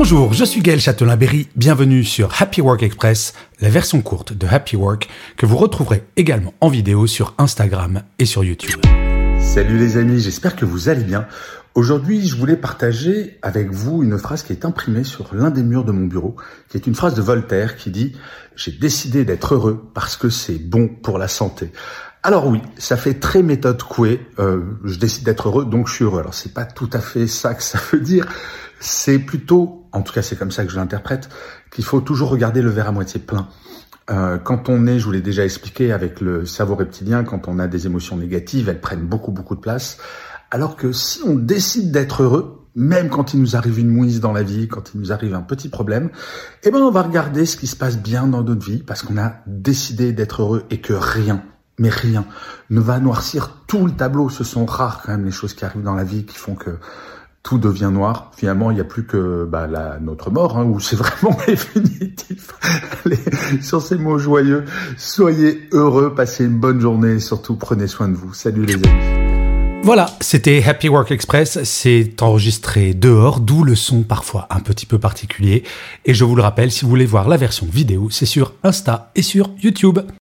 Bonjour, je suis Gaël Châtelain-Berry, bienvenue sur Happy Work Express, la version courte de Happy Work que vous retrouverez également en vidéo sur Instagram et sur YouTube. Salut les amis, j'espère que vous allez bien. Aujourd'hui, je voulais partager avec vous une phrase qui est imprimée sur l'un des murs de mon bureau, qui est une phrase de Voltaire qui dit ⁇ J'ai décidé d'être heureux parce que c'est bon pour la santé ⁇ alors oui, ça fait très méthode Coué. Euh, je décide d'être heureux, donc je suis heureux. Alors c'est pas tout à fait ça que ça veut dire. C'est plutôt, en tout cas c'est comme ça que je l'interprète, qu'il faut toujours regarder le verre à moitié plein. Euh, quand on est, je vous l'ai déjà expliqué, avec le cerveau reptilien, quand on a des émotions négatives, elles prennent beaucoup beaucoup de place. Alors que si on décide d'être heureux, même quand il nous arrive une mouise dans la vie, quand il nous arrive un petit problème, eh ben on va regarder ce qui se passe bien dans notre vie parce qu'on a décidé d'être heureux et que rien mais rien ne va noircir tout le tableau. Ce sont rares quand même les choses qui arrivent dans la vie qui font que tout devient noir. Finalement, il n'y a plus que bah, la, notre mort, hein, où c'est vraiment définitif. Allez, sur ces mots joyeux, soyez heureux, passez une bonne journée et surtout prenez soin de vous. Salut les amis. Voilà, c'était Happy Work Express, c'est enregistré dehors, d'où le son parfois un petit peu particulier. Et je vous le rappelle, si vous voulez voir la version vidéo, c'est sur Insta et sur YouTube.